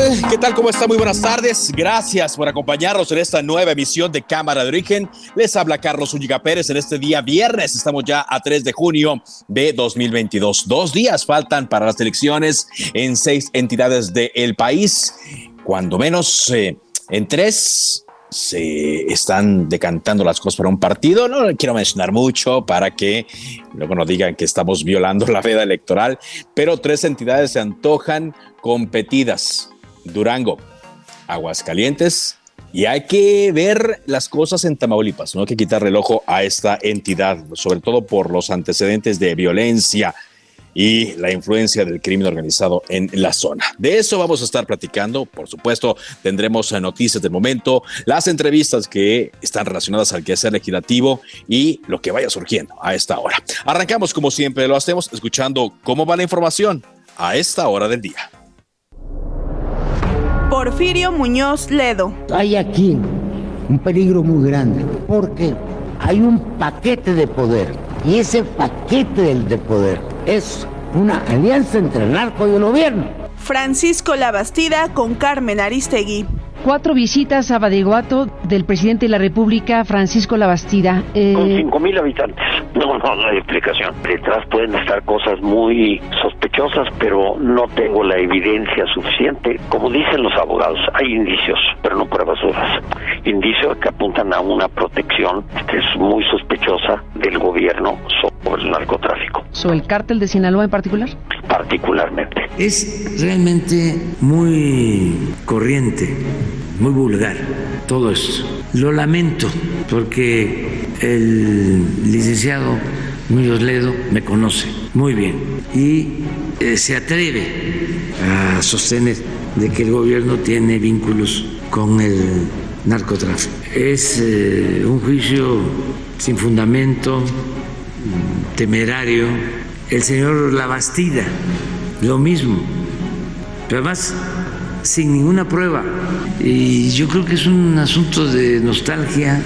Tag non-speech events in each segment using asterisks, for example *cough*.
Tal? ¿Qué tal? ¿Cómo está? Muy buenas tardes. Gracias por acompañarnos en esta nueva emisión de Cámara de Origen. Les habla Carlos Ulliga Pérez en este día viernes. Estamos ya a 3 de junio de 2022. Dos días faltan para las elecciones en seis entidades del país. Cuando menos eh, en tres se están decantando las cosas para un partido. No quiero mencionar mucho para que luego no digan que estamos violando la veda electoral, pero tres entidades se antojan competidas. Durango, Aguascalientes y hay que ver las cosas en Tamaulipas, no hay que quitarle el ojo a esta entidad, sobre todo por los antecedentes de violencia y la influencia del crimen organizado en la zona. De eso vamos a estar platicando. Por supuesto, tendremos noticias del momento, las entrevistas que están relacionadas al quehacer legislativo y lo que vaya surgiendo a esta hora. Arrancamos como siempre lo hacemos escuchando cómo va la información a esta hora del día. Porfirio Muñoz Ledo. Hay aquí un peligro muy grande porque hay un paquete de poder y ese paquete de poder es una alianza entre el narco y el gobierno. Francisco Labastida con Carmen Aristegui. Cuatro visitas a Badiguato del presidente de la República, Francisco Labastida. Eh... Con cinco mil habitantes. *laughs* No, no, no hay explicación. Detrás pueden estar cosas muy sospechosas, pero no tengo la evidencia suficiente. Como dicen los abogados, hay indicios, pero no pruebas duras. Indicios que apuntan a una protección que es muy sospechosa del gobierno sobre el narcotráfico. ¿Sobre el cártel de Sinaloa en particular? Particularmente. Es realmente muy corriente muy vulgar todo esto. Lo lamento porque el licenciado Muñoz Ledo me conoce muy bien y eh, se atreve a sostener de que el gobierno tiene vínculos con el narcotráfico. Es eh, un juicio sin fundamento, temerario. El señor Labastida, lo mismo. Pero además sin ninguna prueba. Y yo creo que es un asunto de nostalgia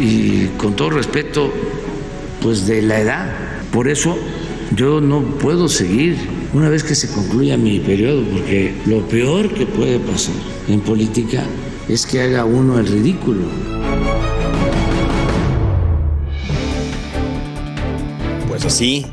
y con todo respeto, pues de la edad. Por eso yo no puedo seguir una vez que se concluya mi periodo, porque lo peor que puede pasar en política es que haga uno el ridículo. Así,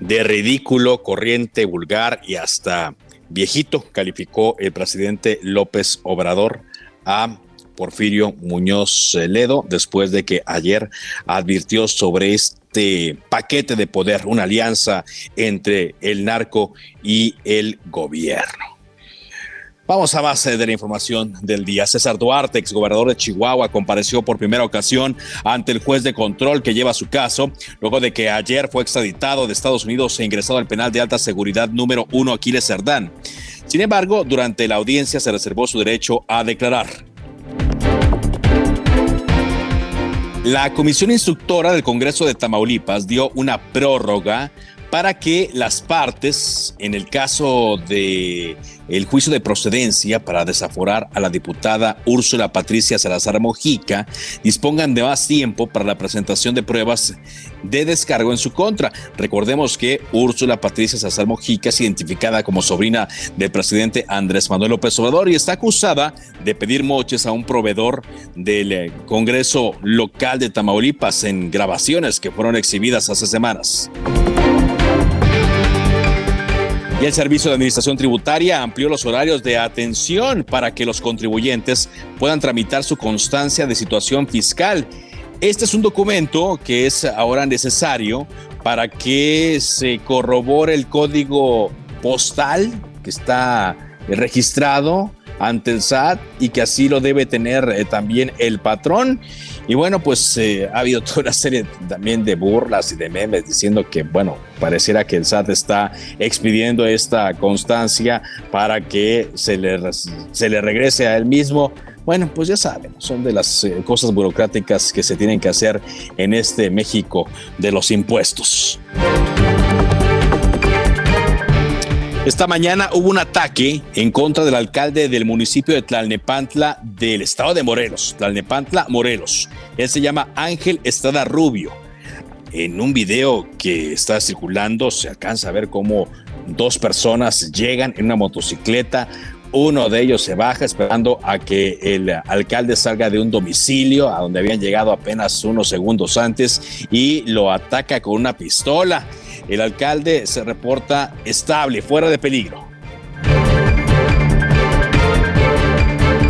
de ridículo, corriente, vulgar y hasta viejito, calificó el presidente López Obrador a Porfirio Muñoz Ledo después de que ayer advirtió sobre este paquete de poder, una alianza entre el narco y el gobierno. Vamos a base de la información del día. César Duarte, exgobernador de Chihuahua, compareció por primera ocasión ante el juez de control que lleva su caso, luego de que ayer fue extraditado de Estados Unidos e ingresado al penal de alta seguridad número uno Aquiles Cerdán. Sin embargo, durante la audiencia se reservó su derecho a declarar. La Comisión Instructora del Congreso de Tamaulipas dio una prórroga para que las partes, en el caso de el juicio de procedencia para desaforar a la diputada Úrsula Patricia Salazar Mojica, dispongan de más tiempo para la presentación de pruebas de descargo en su contra. Recordemos que Úrsula Patricia Salazar Mojica es identificada como sobrina del presidente Andrés Manuel López Obrador y está acusada de pedir moches a un proveedor del eh, Congreso local de Tamaulipas en grabaciones que fueron exhibidas hace semanas. Y el Servicio de Administración Tributaria amplió los horarios de atención para que los contribuyentes puedan tramitar su constancia de situación fiscal. Este es un documento que es ahora necesario para que se corrobore el código postal que está registrado ante el SAT y que así lo debe tener eh, también el patrón. Y bueno, pues eh, ha habido *laughs* toda una serie también de burlas y de memes diciendo que, bueno, pareciera que el SAT está expidiendo esta constancia para que se le, se le regrese a él mismo. Bueno, pues ya saben, son de las eh, cosas burocráticas que se tienen que hacer en este México de los impuestos. Esta mañana hubo un ataque en contra del alcalde del municipio de Tlalnepantla del estado de Morelos, Tlalnepantla, Morelos. Él se llama Ángel Estrada Rubio. En un video que está circulando se alcanza a ver cómo dos personas llegan en una motocicleta, uno de ellos se baja esperando a que el alcalde salga de un domicilio a donde habían llegado apenas unos segundos antes y lo ataca con una pistola. El alcalde se reporta estable, fuera de peligro.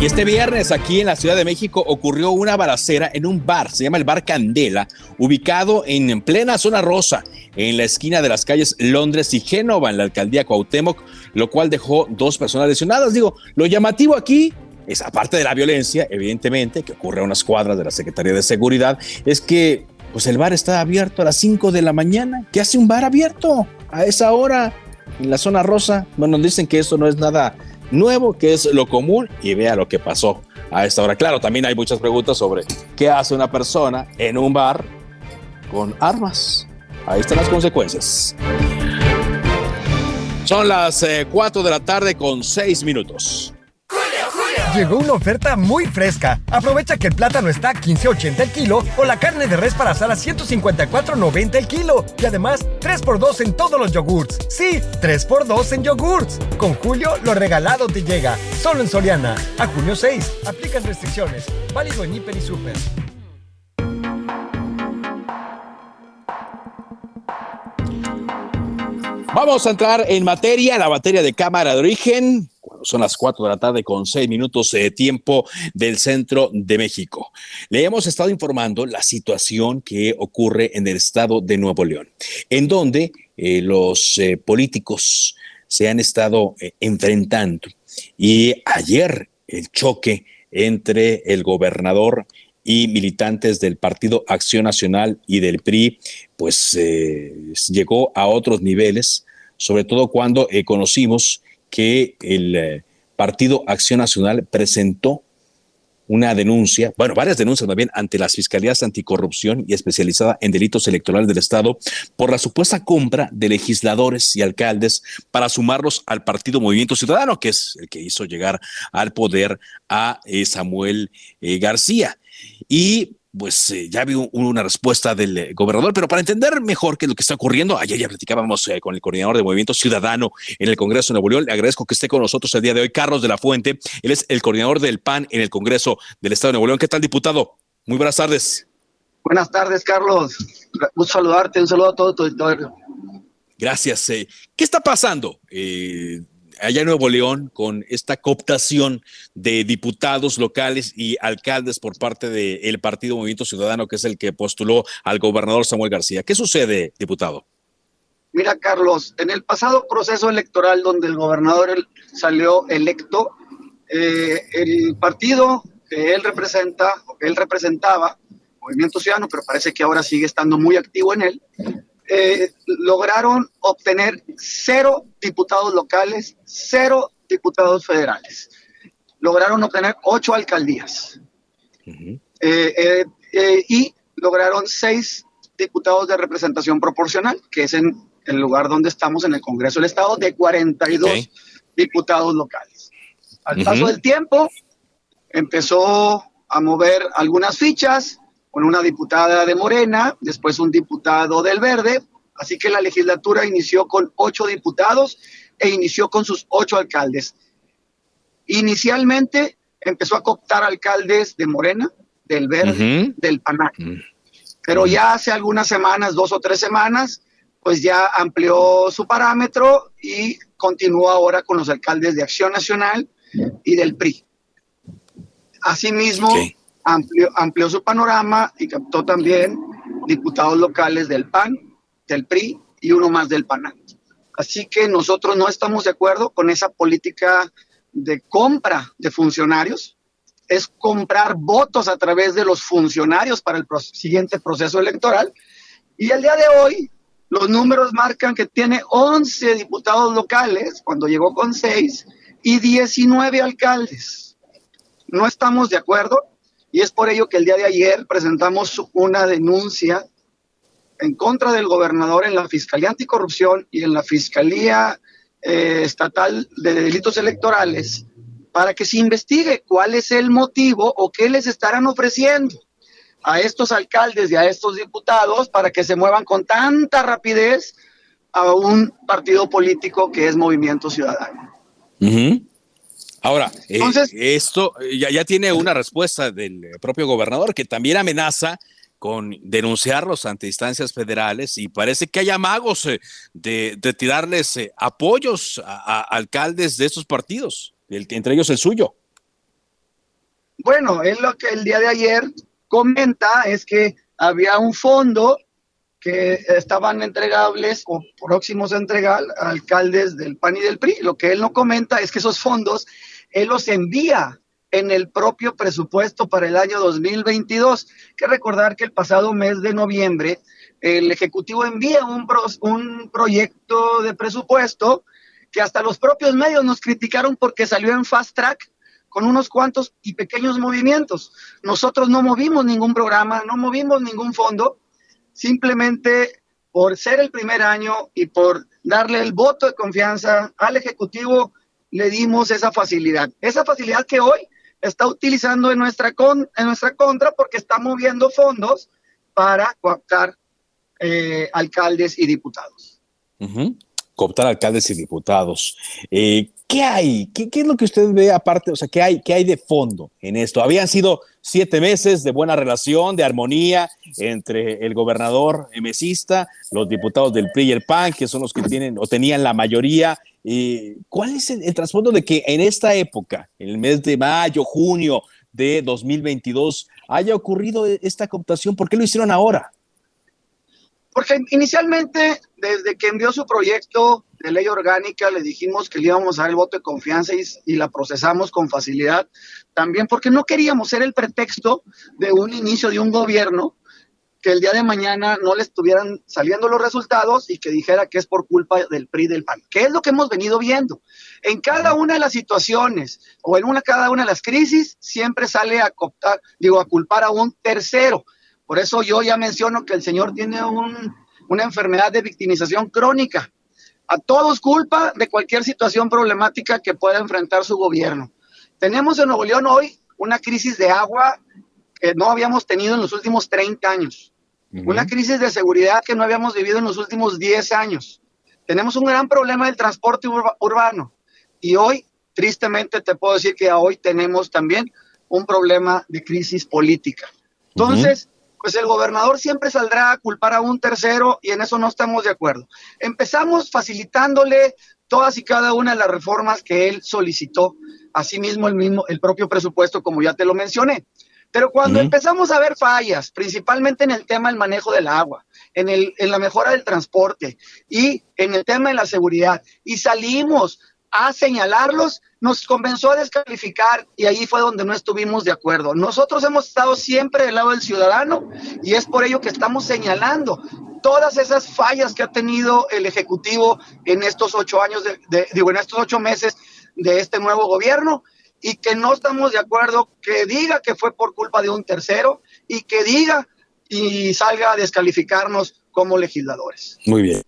Y este viernes aquí en la Ciudad de México ocurrió una balacera en un bar, se llama el Bar Candela, ubicado en plena zona rosa, en la esquina de las calles Londres y Génova, en la alcaldía Cuauhtémoc, lo cual dejó dos personas lesionadas. Digo, lo llamativo aquí es, aparte de la violencia, evidentemente, que ocurre a unas cuadras de la Secretaría de Seguridad, es que pues el bar está abierto a las 5 de la mañana. ¿Qué hace un bar abierto a esa hora en la zona rosa? Bueno, dicen que eso no es nada nuevo, que es lo común y vea lo que pasó a esta hora. Claro, también hay muchas preguntas sobre qué hace una persona en un bar con armas. Ahí están las consecuencias. Son las 4 eh, de la tarde con 6 minutos. Llegó una oferta muy fresca. Aprovecha que el plátano está a 15.80 el kilo o la carne de res para asar a 154.90 el kilo. Y además, 3x2 en todos los yogurts. Sí, 3x2 en yogurts. Con Julio, lo regalado te llega. Solo en Soriana. A junio 6. Aplican restricciones. Válido en Hiper y Super. Vamos a entrar en materia, la materia de cámara de origen son las 4 de la tarde con 6 minutos de tiempo del centro de México. Le hemos estado informando la situación que ocurre en el estado de Nuevo León, en donde eh, los eh, políticos se han estado eh, enfrentando. Y ayer el choque entre el gobernador y militantes del Partido Acción Nacional y del PRI, pues llegó a otros niveles, sobre todo cuando conocimos que el eh, Partido Acción Nacional presentó una denuncia, bueno, varias denuncias también ante las fiscalías anticorrupción y especializada en delitos electorales del Estado por la supuesta compra de legisladores y alcaldes para sumarlos al Partido Movimiento Ciudadano, que es el que hizo llegar al poder a eh, Samuel eh, García. Y pues eh, ya vi una respuesta del eh, gobernador, pero para entender mejor qué es lo que está ocurriendo, ayer ya platicábamos eh, con el coordinador de Movimiento Ciudadano en el Congreso de Nuevo León. Le agradezco que esté con nosotros el día de hoy, Carlos de la Fuente. Él es el coordinador del PAN en el Congreso del Estado de Nuevo León. ¿Qué tal, diputado? Muy buenas tardes. Buenas tardes, Carlos. Un saludarte, un saludo a todo tu auditorio. Gracias. ¿Qué está pasando? Allá en Nuevo León con esta cooptación de diputados locales y alcaldes por parte del Partido Movimiento Ciudadano, que es el que postuló al gobernador Samuel García. ¿Qué sucede, diputado? Mira, Carlos, en el pasado proceso electoral donde el gobernador salió electo, eh, el partido que él representa, él representaba, Movimiento Ciudadano, pero parece que ahora sigue estando muy activo en él, eh, lograron obtener cero diputados locales, cero diputados federales. Lograron obtener ocho alcaldías eh, eh, y lograron seis diputados de representación proporcional, que es en el lugar donde estamos en el Congreso del Estado, de 42 diputados locales. Al paso del tiempo, empezó a mover algunas fichas, con una diputada de Morena, después un diputado del Verde, así que la legislatura inició con ocho diputados e inició con sus ocho alcaldes. Inicialmente empezó a cooptar alcaldes de Morena, del Verde, del PANAC, mm. pero ya hace algunas semanas, dos o tres semanas, pues ya amplió su parámetro y continúa ahora con los alcaldes de Acción Nacional y del PRI. Asimismo, amplió, su panorama y captó también diputados locales del PAN, del PRI y uno más del PAN. Así que nosotros no estamos de acuerdo con esa política de compra de funcionarios. Es comprar votos a través de los funcionarios para el siguiente proceso electoral. Y el día de hoy, los números marcan que tiene 11 diputados locales, cuando llegó con 6, y 19 alcaldes. No estamos de acuerdo y es por ello que el día de ayer presentamos una denuncia en contra del gobernador en la Fiscalía Anticorrupción y en la Fiscalía eh, Estatal de Delitos Electorales para que se investigue cuál es el motivo o qué les estarán ofreciendo a estos alcaldes y a estos diputados para que se muevan con tanta rapidez a un partido político que es Movimiento Ciudadano. Ahora, eh, esto ya, ya tiene una respuesta del propio gobernador que también amenaza con denunciarlos ante instancias federales y parece que hay amagos eh, de, tirarles eh, apoyos a, alcaldes de esos partidos, entre ellos el suyo. Bueno, es lo que el día de ayer comenta es que había un fondo que estaban entregables o próximos a entregar a alcaldes del PAN y del PRI. Lo que él no comenta es que esos fondos él los envía en el propio presupuesto para el año 2022. que recordar que el pasado mes de noviembre el Ejecutivo envía un, un proyecto de presupuesto que hasta los propios medios nos criticaron porque salió en fast track con unos cuantos y pequeños movimientos. Nosotros no movimos ningún programa, no movimos ningún fondo, simplemente por ser el primer año y por darle el voto de confianza al Ejecutivo, le dimos esa facilidad. Esa facilidad que hoy está utilizando en nuestra, con, en nuestra contra porque está moviendo fondos para cooptar eh, alcaldes y diputados. Cooptar alcaldes y diputados. Eh, ¿Qué hay? ¿Qué, es lo que usted ve aparte? O sea, ¿qué hay, ¿qué hay de fondo en esto? Habían sido siete meses de buena relación, de armonía entre el gobernador mesista, los diputados del PRI y el PAN, que son los que tienen o tenían la mayoría eh, ¿Cuál es el, trasfondo de que en esta época, en el mes de mayo, junio de 2022, haya ocurrido esta cooptación? ¿Por qué lo hicieron ahora? Porque inicialmente, desde que envió su proyecto de ley orgánica, le dijimos que le íbamos a dar el voto de confianza y, la procesamos con facilidad. También porque no queríamos ser el pretexto de un inicio de un gobierno que el día de mañana no le estuvieran saliendo los resultados y que dijera que es por culpa del PRI del PAN, que es lo que hemos venido viendo. En cada una de las situaciones o en una cada una de las crisis siempre sale a cooptar, digo, a culpar a un tercero. Por eso yo ya menciono que el señor tiene una enfermedad de victimización crónica. A todos culpa de cualquier situación problemática que pueda enfrentar su gobierno. Tenemos en Nuevo León hoy una crisis de agua que no habíamos tenido en los últimos 30 años. Una crisis de seguridad que no habíamos vivido en los últimos 10 años. Tenemos un gran problema del transporte urbano. Y hoy, tristemente, te puedo decir que hoy tenemos también un problema de crisis política. Entonces, pues el gobernador siempre saldrá a culpar a un tercero y en eso no estamos de acuerdo. Empezamos facilitándole todas y cada una de las reformas que él solicitó, asimismo el mismo el propio presupuesto como ya te lo mencioné. Pero cuando empezamos a ver fallas, principalmente en el tema del manejo del agua, en, el, en la mejora del transporte y en el tema de la seguridad, y salimos a señalarlos, nos comenzó a descalificar y ahí fue donde no estuvimos de acuerdo. Nosotros hemos estado siempre del lado del ciudadano y es por ello que estamos señalando todas esas fallas que ha tenido el Ejecutivo en estos ocho años, de, digo, en estos ocho meses de este nuevo gobierno y que no estamos de acuerdo que diga que fue por culpa de un tercero y que diga y salga a descalificarnos como legisladores. Muy bien.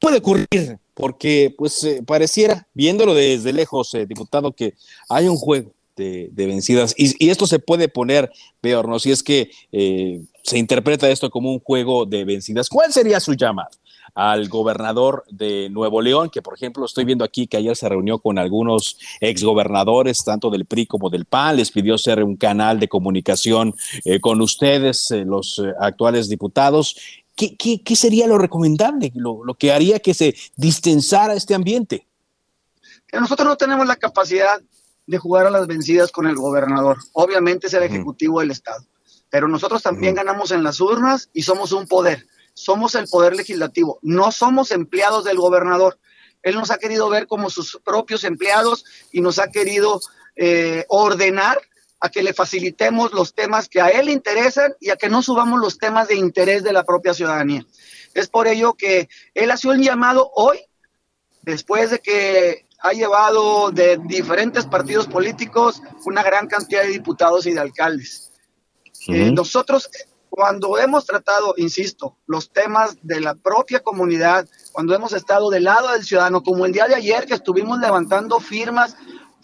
puede ocurrir? Porque pues eh, pareciera, viéndolo desde lejos, eh, diputado, que hay un juego de, vencidas y, esto se puede poner peor, ¿no? Si es que eh, se interpreta esto como un juego de vencidas, ¿cuál sería su llamado? al gobernador de Nuevo León, que por ejemplo estoy viendo aquí que ayer se reunió con algunos exgobernadores, tanto del PRI como del PAN, les pidió ser un canal de comunicación eh, con ustedes, eh, los eh, actuales diputados. ¿Qué, qué, sería lo recomendable, lo, lo, que haría que se distensara este ambiente? Nosotros no tenemos la capacidad de jugar a las vencidas con el gobernador. Obviamente es el Ejecutivo del Estado. Pero nosotros también ganamos en las urnas y somos un poder. Somos el poder legislativo. No somos empleados del gobernador. Él nos ha querido ver como sus propios empleados y nos ha querido eh, ordenar a que le facilitemos los temas que a él le interesan y a que no subamos los temas de interés de la propia ciudadanía. Es por ello que él ha sido un llamado hoy, después de que ha llevado de diferentes partidos políticos una gran cantidad de diputados y de alcaldes. Eh, nosotros, cuando hemos tratado, insisto, los temas de la propia comunidad, cuando hemos estado del lado del ciudadano, como el día de ayer que estuvimos levantando firmas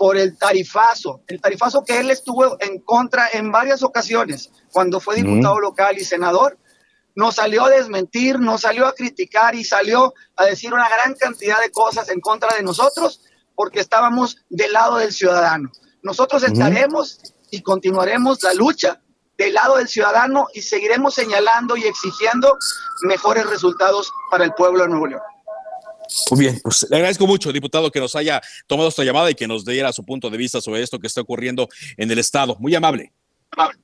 por el tarifazo, el tarifazo que él estuvo en contra en varias ocasiones, cuando fue diputado local y senador, nos salió a desmentir, nos salió a criticar y salió a decir una gran cantidad de cosas en contra de nosotros porque estábamos del lado del ciudadano. Nosotros estaremos y continuaremos la lucha del lado del ciudadano y seguiremos señalando y exigiendo mejores resultados para el pueblo de Nuevo León. Muy bien, pues le agradezco mucho, diputado, que nos haya tomado esta llamada y que nos diera su punto de vista sobre esto que está ocurriendo en el Estado. Muy amable.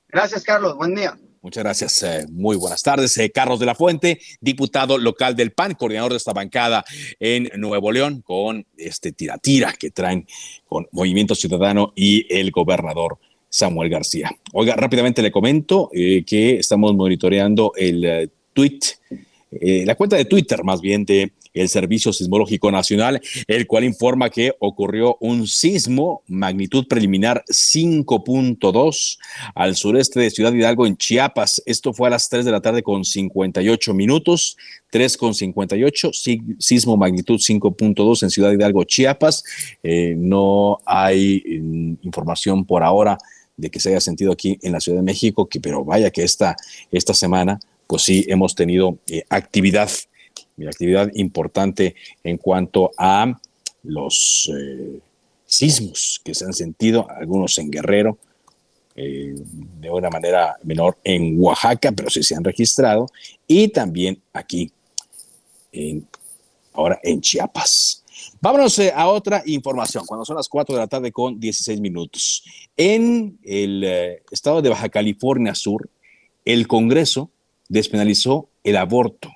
Gracias, Carlos. Buen día. Muchas gracias. Eh, muy buenas tardes. Eh, Carlos de la Fuente, diputado local del PAN, coordinador de esta bancada en Nuevo León, con este tira-tira que traen con Movimiento Ciudadano y el gobernador Samuel García. Oiga, rápidamente le comento eh, que estamos monitoreando el tweet, la cuenta de Twitter más bien de el Servicio Sismológico Nacional, el cual informa que ocurrió un sismo magnitud preliminar 5.2 al sureste de Ciudad Hidalgo en Chiapas. Esto fue a las 3 de la tarde con 58 minutos. 3 con 58, sismo magnitud 5.2 en Ciudad Hidalgo, Chiapas. Eh, no hay mm, información por ahora de que se haya sentido aquí en la Ciudad de México, que, pero vaya que esta, esta semana, pues sí, hemos tenido eh, actividad actividad importante en cuanto a los eh, sismos que se han sentido, algunos en Guerrero, eh, de una manera menor en Oaxaca, pero sí se han registrado, y también aquí, ahora en Chiapas. Vámonos eh, a otra información, cuando son las 4 de la tarde con 16 minutos. En el estado de Baja California Sur, el Congreso despenalizó el aborto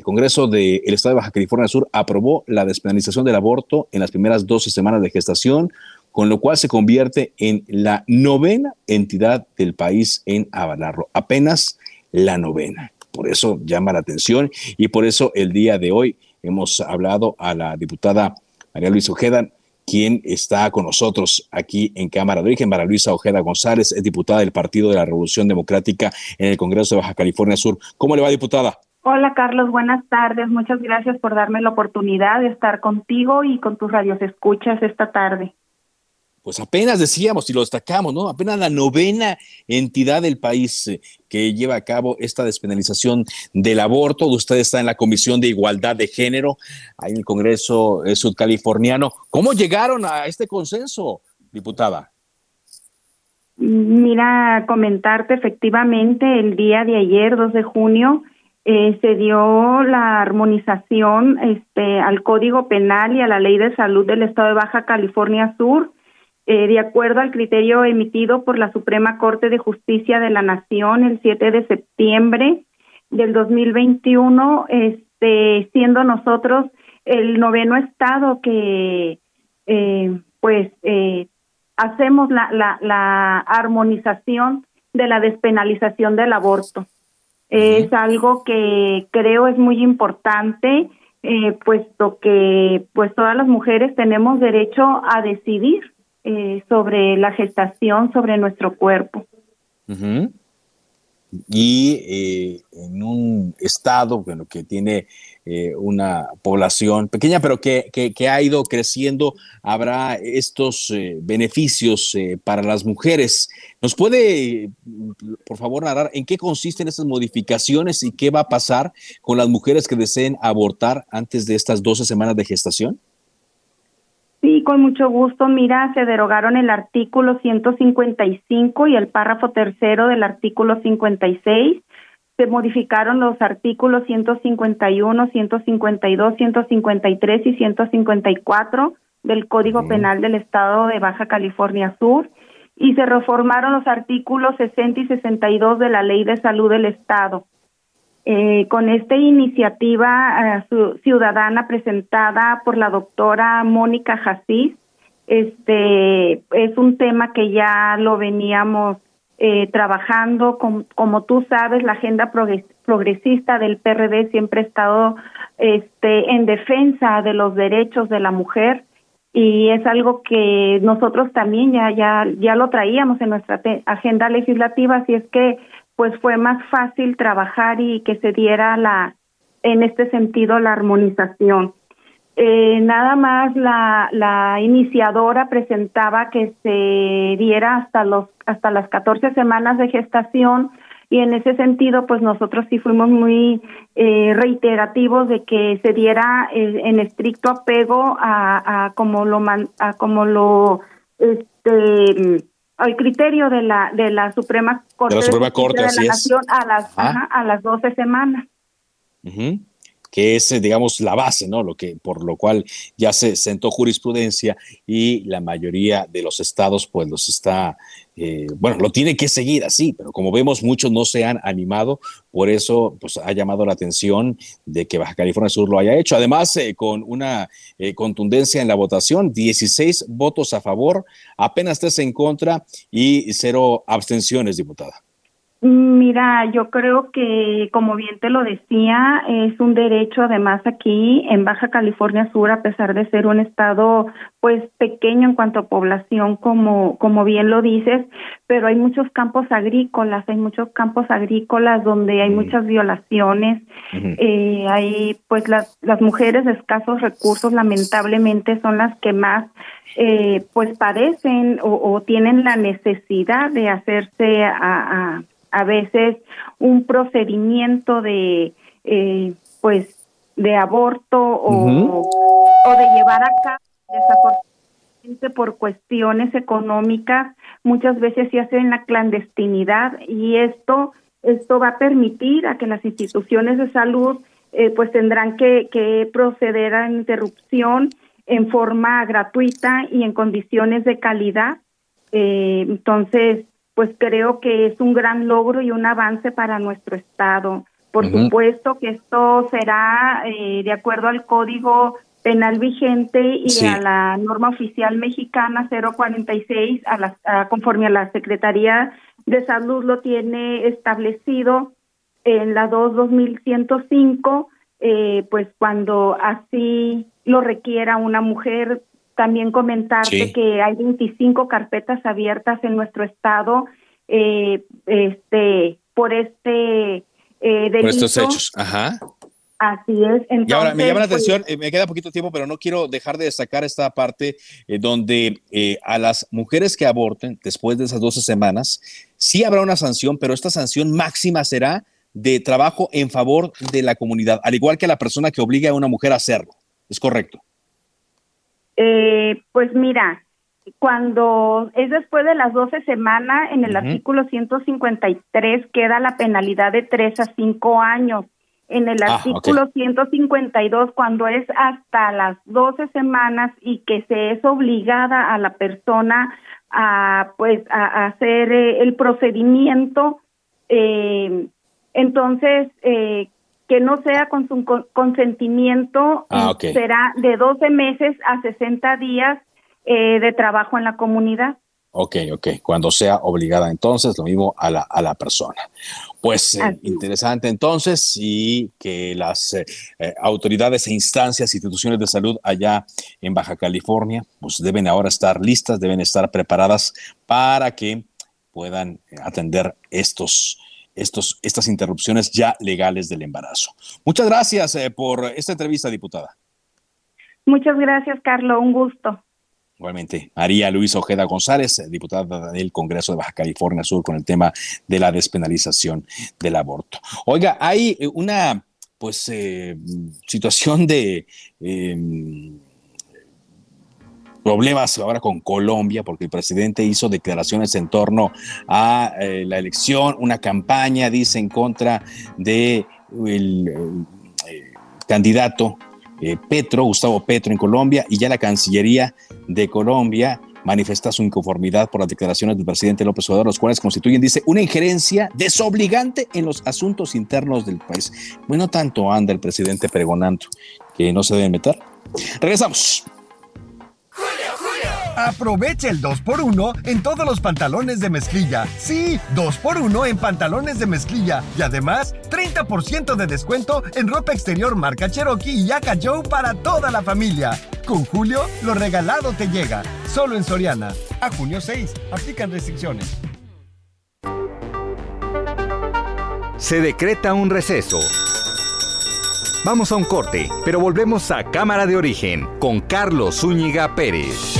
el Congreso del Estado de Baja California Sur aprobó la despenalización del aborto en las primeras 12 semanas de gestación, con lo cual se convierte en la novena entidad del país en avalarlo, apenas la novena. Por eso llama la atención y por eso el día de hoy hemos hablado a la diputada María Luisa Ojeda, quien está con nosotros aquí en Cámara de Origen. María Luisa Ojeda González es diputada del Partido de la Revolución Democrática en el Congreso de Baja California Sur. ¿Cómo le va, diputada? Hola Carlos, buenas tardes. Muchas gracias por darme la oportunidad de estar contigo y con tus radios escuchas esta tarde. Pues apenas decíamos y lo destacamos, ¿no? Apenas la novena entidad del país eh, que lleva a cabo esta despenalización del aborto. Usted está en la Comisión de Igualdad de Género, ahí en el Congreso eh, Sudcaliforniano. ¿Cómo llegaron a este consenso, diputada? Mira, comentarte efectivamente el día de ayer, 2 de junio, eh, se dio la armonización este, al Código Penal y a la Ley de Salud del Estado de Baja California Sur, eh, de acuerdo al criterio emitido por la Suprema Corte de Justicia de la Nación el 7 de septiembre del 2021, este, siendo nosotros el noveno estado que, eh, pues, hacemos la, la, la armonización de la despenalización del aborto. Es algo que creo es muy importante, eh, puesto que pues todas las mujeres tenemos derecho a decidir eh, sobre la gestación, sobre nuestro cuerpo. Y eh, en un estado bueno, que tiene eh, una población pequeña, pero que, que, ha ido creciendo, habrá estos eh, beneficios para las mujeres. ¿Nos puede, por favor, narrar en qué consisten estas modificaciones y qué va a pasar con las mujeres que deseen abortar antes de estas 12 semanas de gestación? Sí, con mucho gusto. Mira, se derogaron el artículo 155 y el párrafo tercero del artículo 56. Se modificaron los artículos 151, 152, 153 y 154 del Código Penal del Estado de Baja California Sur y se reformaron los artículos 60 y 62 de la Ley de Salud del Estado. Eh, con esta iniciativa eh, ciudadana presentada por la doctora Mónica Jasís, este es un tema que ya lo veníamos eh, trabajando, como tú sabes, la agenda progresista del PRD siempre ha estado este, en defensa de los derechos de la mujer y es algo que nosotros también ya ya ya lo traíamos en nuestra agenda legislativa, así es que pues fue más fácil trabajar y que se diera la en este sentido la armonización. Eh, nada más la, la iniciadora presentaba que se diera hasta los hasta las 14 semanas de gestación y en ese sentido pues nosotros sí fuimos muy eh, reiterativos de que se diera eh, en estricto apego a, a como lo a como lo este al criterio de la de la Suprema Corte de la Suprema Corte de la Nación a las a las 12 semanas que es, eh, digamos, la base, ¿no? Lo que, por lo cual ya se sentó jurisprudencia y la mayoría de los estados, pues, los está, eh, bueno, lo tiene que seguir así, pero como vemos, muchos no se han animado, por eso, pues, ha llamado la atención de que Baja California Sur lo haya hecho. Además, eh, con una contundencia en la votación, 16 votos a favor, apenas 3 en contra y cero abstenciones, diputada. Mira, yo creo que, como bien te lo decía, es un derecho, además aquí en Baja California Sur, a pesar de ser un estado, pues pequeño en cuanto a población, como como bien lo dices, pero hay muchos campos agrícolas, hay muchos campos agrícolas donde hay muchas violaciones, eh, hay, pues las las mujeres de escasos recursos, lamentablemente, son las que más eh, pues padecen o, o, tienen la necesidad de hacerse a, a a veces un procedimiento de eh, pues de aborto o, o de llevar a cabo desafortunadamente por cuestiones económicas muchas veces se hace en la clandestinidad y esto esto va a permitir a que las instituciones de salud eh, pues tendrán que, que proceder a interrupción en forma gratuita y en condiciones de calidad. Eh, entonces pues creo que es un gran logro y un avance para nuestro Estado. Por supuesto que esto será eh, de acuerdo al Código Penal vigente y a la norma oficial mexicana 046, a la, conforme a la Secretaría de Salud lo tiene establecido en la 2-2105, eh, pues cuando así lo requiera una mujer también comentarte que hay 25 carpetas abiertas en nuestro estado eh, este por este eh, delito. Por estos hechos, ajá. Así es. y ahora me llama la pues, atención, eh, me queda poquito tiempo, pero no quiero dejar de destacar esta parte eh, donde a las mujeres que aborten después de esas 12 semanas, sí habrá una sanción, pero esta sanción máxima será de trabajo en favor de la comunidad, al igual que la persona que obliga a una mujer a hacerlo. ¿Es correcto? Eh, pues mira, cuando es después de las 12 semanas, en el artículo 153 queda la penalidad de 3 a 5 años. En el ah, artículo 152, cuando es hasta las 12 semanas y que se es obligada a la persona a pues a, hacer eh, el procedimiento, eh, entonces eh, que no sea con su consentimiento, ah, será de 12 meses a 60 días eh, de trabajo en la comunidad. Ok, ok, cuando sea obligada entonces, lo mismo a la, a la persona. Pues eh, interesante entonces y que las eh, autoridades e instancias, instituciones de salud allá en Baja California, pues deben ahora estar listas, deben estar preparadas para que puedan atender estos estos, estas interrupciones ya legales del embarazo. Muchas gracias eh, por esta entrevista, diputada. Muchas gracias, Carlos. Un gusto. Igualmente, María Luisa Ojeda González, eh, diputada del Congreso de Baja California Sur, con el tema de la despenalización del aborto. Oiga, hay eh, una pues situación de problemas ahora con Colombia, porque el presidente hizo declaraciones en torno a eh, la elección, una campaña, dice, en contra de el eh, candidato eh, Petro, Gustavo Petro en Colombia, y ya la Cancillería de Colombia manifiesta su inconformidad por las declaraciones del presidente López Obrador, los cuales constituyen, dice, una injerencia desobligante en los asuntos internos del país. Bueno, tanto anda el presidente pregonando que no se debe meter. Regresamos. Aprovecha el 2x1 en todos los pantalones de mezclilla. Sí, 2x1 en pantalones de mezclilla. Y además, 30% de descuento en ropa exterior marca Cherokee y Yaka Joe para toda la familia. Con Julio, lo regalado te llega. Solo en Soriana. A junio 6. Aplican restricciones. Se decreta un receso. Vamos a un corte, pero volvemos a Cámara de Origen con Carlos Zúñiga Pérez.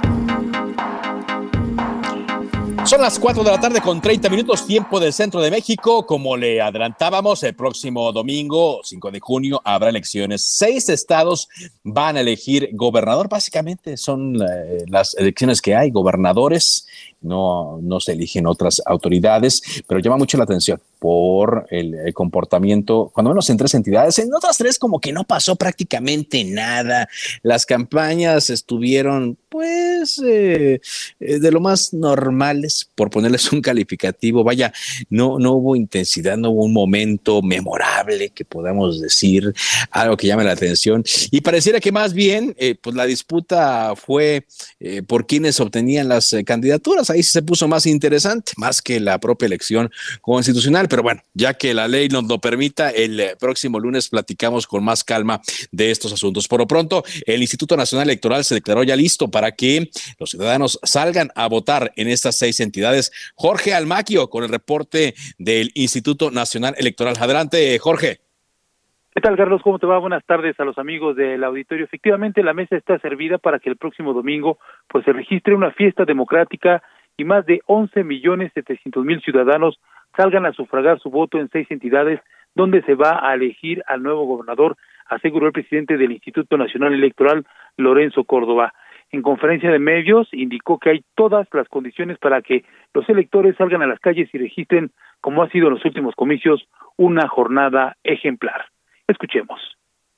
Son las 4 de la tarde con 30 minutos tiempo del centro de México. Como le adelantábamos, el próximo domingo, 5 de junio, habrá elecciones. Seis estados van a elegir gobernador. Básicamente son eh, las elecciones que hay, gobernadores. No, no se eligen otras autoridades, pero llama mucho la atención por el, el, comportamiento, cuando menos en tres entidades. En otras tres como que no pasó prácticamente nada. Las campañas estuvieron pues eh, eh, de lo más normales, por ponerles un calificativo. Vaya, no, no hubo intensidad, no hubo un momento memorable que podamos decir, algo que llame la atención. Y pareciera que más bien, eh, pues la disputa fue eh, por quienes obtenían las eh, candidaturas. Ahí se puso más interesante, más que la propia elección constitucional. Pero bueno, ya que la ley nos lo permita, el próximo lunes platicamos con más calma de estos asuntos. Por lo pronto, el Instituto Nacional Electoral se declaró ya listo para que los ciudadanos salgan a votar en estas seis entidades. Jorge Almaquio con el reporte del Instituto Nacional Electoral. Adelante, Jorge. ¿Qué tal, Carlos? ¿Cómo te va? Buenas tardes a los amigos del auditorio. Efectivamente, la mesa está servida para que el próximo domingo pues se registre una fiesta democrática y más de 11 millones 700 mil ciudadanos salgan a sufragar su voto en seis entidades donde se va a elegir al nuevo gobernador, aseguró el presidente del Instituto Nacional Electoral, Lorenzo Córdoba. En conferencia de medios indicó que hay todas las condiciones para que los electores salgan a las calles y registren, como ha sido en los últimos comicios, una jornada ejemplar. Escuchemos.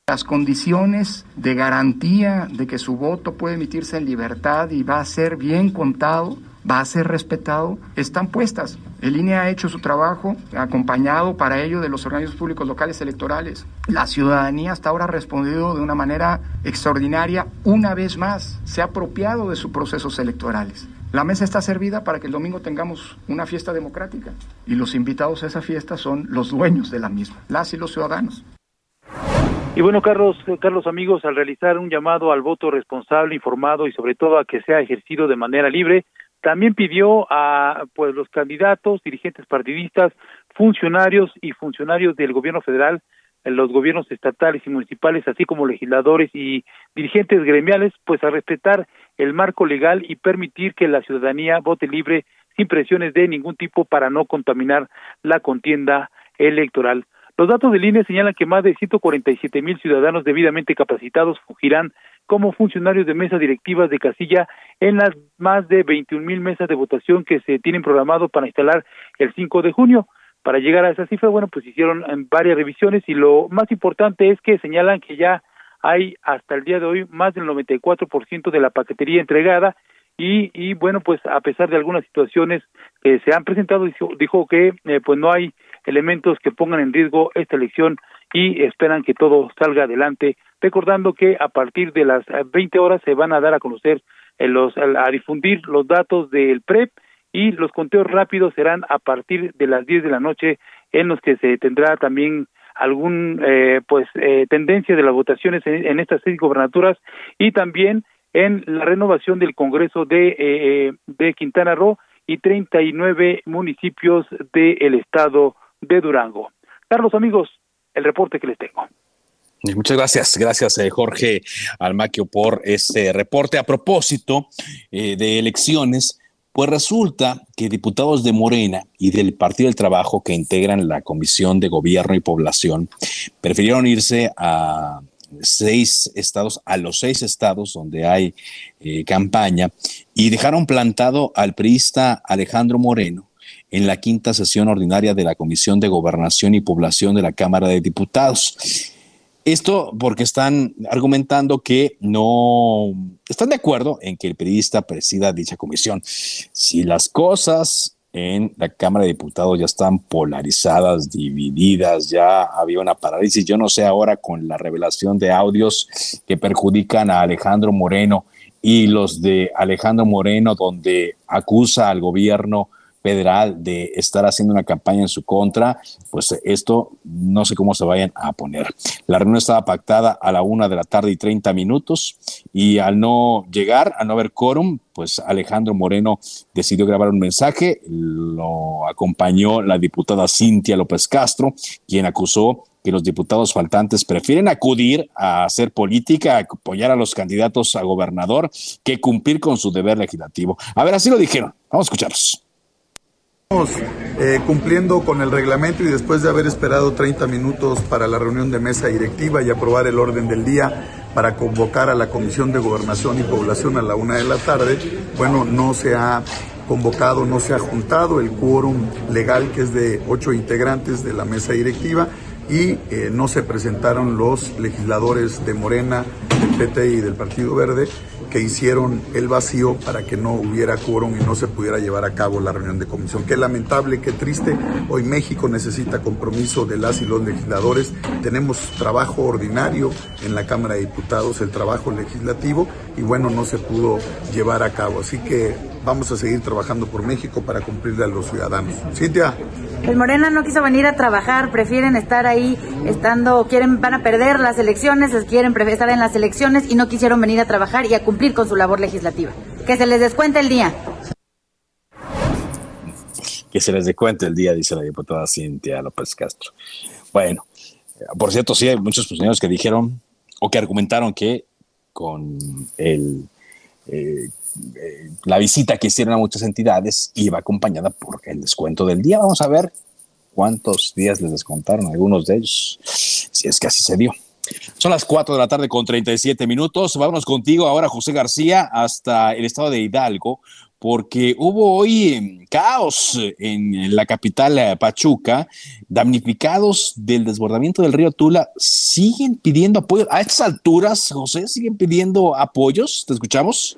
Las condiciones de garantía de que su voto puede emitirse en libertad y va a ser bien contado, va a ser respetado, están puestas. El INE ha hecho su trabajo, acompañado para ello de los organismos públicos locales electorales. La ciudadanía hasta ahora ha respondido de una manera extraordinaria, una vez más, se ha apropiado de sus procesos electorales. La mesa está servida para que el domingo tengamos una fiesta democrática y los invitados a esa fiesta son los dueños de la misma, las y los ciudadanos. Y bueno, Carlos, Carlos amigos, al realizar un llamado al voto responsable, informado y sobre todo a que sea ejercido de manera libre, también pidió a pues los candidatos, dirigentes partidistas, funcionarios y funcionarios del gobierno federal, los gobiernos estatales y municipales, así como legisladores y dirigentes gremiales, pues a respetar el marco legal y permitir que la ciudadanía vote libre sin presiones de ningún tipo para no contaminar la contienda electoral. Los datos del INE señalan que más de 147 mil ciudadanos debidamente capacitados fugirán como funcionarios de mesas directivas de casilla en las más de 21 mil mesas de votación que se tienen programado para instalar el 5 de junio. Para llegar a esa cifra, bueno, pues hicieron eh, varias revisiones y lo más importante es que señalan que ya hay hasta el día de hoy más del 94% de la paquetería entregada y, y bueno, pues a pesar de algunas situaciones que se han presentado, dijo, que eh, pues no hay elementos que pongan en riesgo esta elección y esperan que todo salga adelante, recordando que a partir de las 20 horas se van a dar a conocer eh, los a difundir los datos del PREP y los conteos rápidos serán a partir de las 10 de la noche en los que se tendrá también algún eh, pues eh, tendencia de las votaciones en, estas seis gobernaturas y también en la renovación del Congreso de, eh, de Quintana Roo y 39 municipios del estado de Durango. Carlos, amigos, el reporte que les tengo. Muchas gracias, gracias eh, Jorge Almaquio por este reporte. A propósito eh, de elecciones, pues resulta que diputados de Morena y del Partido del Trabajo que integran la Comisión de Gobierno y Población prefirieron irse a seis estados, a los seis estados donde hay eh, campaña, y dejaron plantado al priista Alejandro Moreno en la quinta sesión ordinaria de la Comisión de Gobernación y Población de la Cámara de Diputados. Esto porque están argumentando que no están de acuerdo en que el periodista presida dicha comisión. Si las cosas en la Cámara de Diputados ya están polarizadas, divididas, ya había una parálisis, yo no sé ahora con la revelación de audios que perjudican a Alejandro Moreno y los de Alejandro Moreno donde acusa al gobierno federal de estar haciendo una campaña en su contra, pues esto no sé cómo se vayan a poner. La reunión estaba pactada a la una de la tarde y 30 minutos y al no llegar, al no haber quórum, pues Alejandro Moreno decidió grabar un mensaje, lo acompañó la diputada Cintia López Castro, quien acusó que los diputados faltantes prefieren acudir a hacer política, a apoyar a los candidatos a gobernador, que cumplir con su deber legislativo. A ver, así lo dijeron. Vamos a escucharlos. Eh, cumpliendo con el reglamento y después de haber esperado 30 minutos para la reunión de mesa directiva y aprobar el orden del día para convocar a la Comisión de Gobernación y Población a la una de la tarde, bueno, no se ha convocado, no se ha juntado el quórum legal que es de ocho integrantes de la mesa directiva y eh, no se presentaron los legisladores de Morena, del PT y del Partido Verde que hicieron el vacío para que no hubiera quórum y no se pudiera llevar a cabo la reunión de comisión. Qué lamentable, qué triste. Hoy México necesita compromiso de las y los legisladores. Tenemos trabajo ordinario en la Cámara de Diputados, el trabajo legislativo, y bueno, no se pudo llevar a cabo. Así que vamos a seguir trabajando por México para cumplirle a los ciudadanos. Cintia. El Morena no quiso venir a trabajar, prefieren estar ahí, estando, quieren, van a perder las elecciones, quieren estar en las elecciones y no quisieron venir a trabajar y a cumplir con su labor legislativa. Que se les descuente el día. Que se les descuente el día, dice la diputada Cintia López Castro. Bueno, por cierto, sí hay muchos funcionarios que dijeron o que argumentaron que con el eh, eh, la visita que hicieron a muchas entidades iba acompañada por el descuento del día. Vamos a ver cuántos días les descontaron algunos de ellos, si es que así se dio. Son las 4 de la tarde con 37 minutos. Vámonos contigo ahora, José García, hasta el estado de Hidalgo, porque hubo hoy em, caos en la capital eh, Pachuca. Damnificados del desbordamiento del río Tula siguen pidiendo apoyo. A estas alturas, José, siguen pidiendo apoyos. ¿Te escuchamos?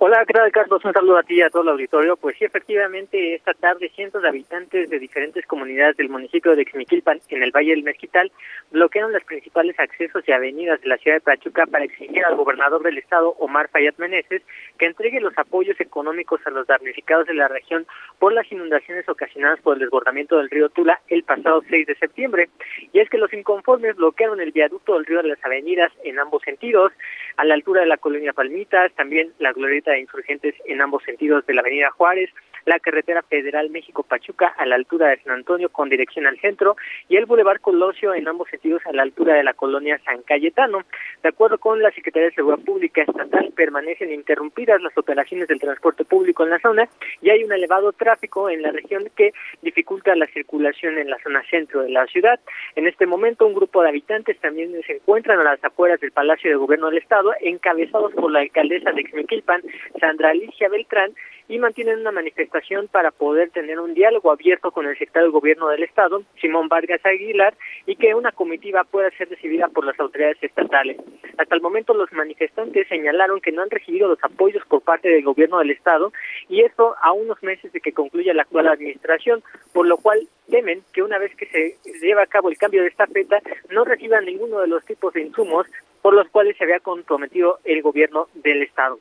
Hola, ¿qué tal, Carlos? Un saludo a ti y a todo el auditorio. Pues sí, efectivamente, esta tarde cientos de habitantes de diferentes comunidades del municipio de Xmiquilpan, en el Valle del Mezquital, bloquearon los principales accesos y avenidas de la ciudad de Pachuca para exigir al gobernador del estado, Omar Fayad Meneses, que entregue los apoyos económicos a los damnificados de la región por las inundaciones ocasionadas por el desbordamiento del río Tula el pasado 6 de septiembre. Y es que los inconformes bloquearon el viaducto del río de las avenidas en ambos sentidos, a la altura de la colonia Palmitas, también la glorieta de insurgentes en ambos sentidos de la avenida Juárez, la carretera federal México-Pachuca a la altura de San Antonio con dirección al centro y el Boulevard Colosio en ambos sentidos a la altura de la colonia San Cayetano. De acuerdo con la Secretaría de Seguridad Pública Estatal, permanecen interrumpidas las operaciones del transporte público en la zona y hay un elevado tráfico en la región que dificulta la circulación en la zona centro de la ciudad. En este momento, un grupo de habitantes también se encuentran a las afueras del Palacio de Gobierno del Estado, encabezados por la alcaldesa de Xmequilpan, Sandra Alicia Beltrán, y mantienen una manifestación para poder tener un diálogo abierto con el secretario de Gobierno del Estado, Simón Vargas Aguilar, y que una comitiva pueda ser recibida por las autoridades estatales. Hasta el momento los manifestantes señalaron que no han recibido los apoyos por parte del Gobierno del Estado y esto a unos meses de que concluya la actual administración, por lo cual temen que una vez que se lleve a cabo el cambio de esta feta no reciban ninguno de los tipos de insumos por los cuales se había comprometido el gobierno del Estado.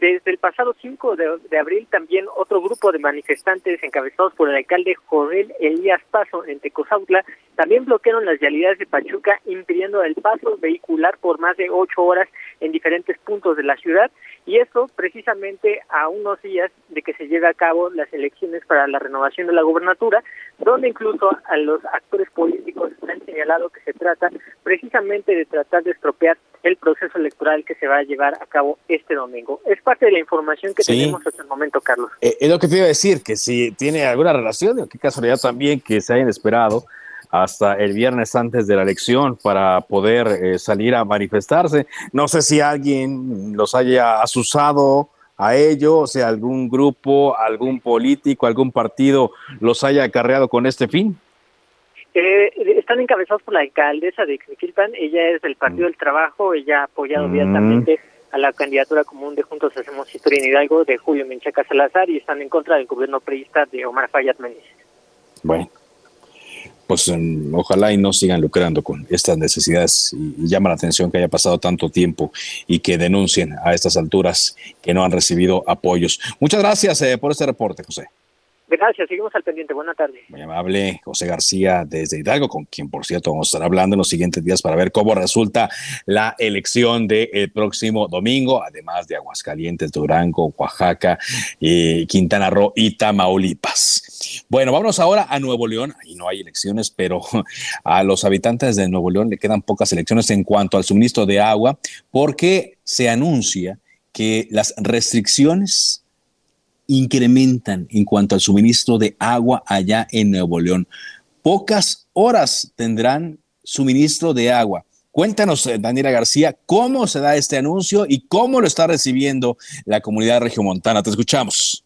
Desde el pasado 5 de, abril también otro grupo de manifestantes encabezados por el alcalde Joel Elías Paso en Tecozautla también bloquearon las vialidades de Pachuca impidiendo el paso vehicular por más de ocho horas en diferentes puntos de la ciudad. Y eso precisamente a unos días de que se lleve a cabo las elecciones para la renovación de la gobernatura, donde incluso a los actores políticos han señalado que se trata precisamente de tratar de estropear el proceso electoral que se va a llevar a cabo este domingo. Es parte de la información que tenemos hasta el momento, Carlos. Eh, es lo que te iba a decir, que si tiene alguna relación, qué casualidad también que se hayan esperado hasta el viernes antes de la elección para poder eh, salir a manifestarse. No sé si alguien los haya asusado a ello, o sea, algún grupo, algún político, algún partido los haya acarreado con este fin. Eh, están encabezados por la alcaldesa de Xmiquilpan, ella es del Partido del Trabajo, ella ha apoyado mm. abiertamente a la candidatura común de Juntos Hacemos Historia en Hidalgo de Julio Menchaca Salazar y están en contra del gobierno priista de Omar Fayad Meneses. Bueno, pues mm, ojalá y no sigan lucrando con estas necesidades y, llama la atención que haya pasado tanto tiempo y que denuncien a estas alturas que no han recibido apoyos. Muchas gracias eh, por este reporte, José. Gracias, seguimos al pendiente. Buena tarde. Muy amable, José García desde Hidalgo, con quien, por cierto, vamos a estar hablando en los siguientes días para ver cómo resulta la elección del próximo domingo, además de Aguascalientes, Durango, Oaxaca, eh, Quintana Roo y Tamaulipas. Bueno, vámonos ahora a Nuevo León. Ahí no hay elecciones, pero *laughs* a los habitantes de Nuevo León le quedan pocas elecciones en cuanto al suministro de agua, porque se anuncia que las restricciones incrementan en cuanto al suministro de agua allá en Nuevo León. Pocas horas tendrán suministro de agua. Cuéntanos, eh, Daniela García, cómo se da este anuncio y cómo lo está recibiendo la comunidad regiomontana. Te escuchamos.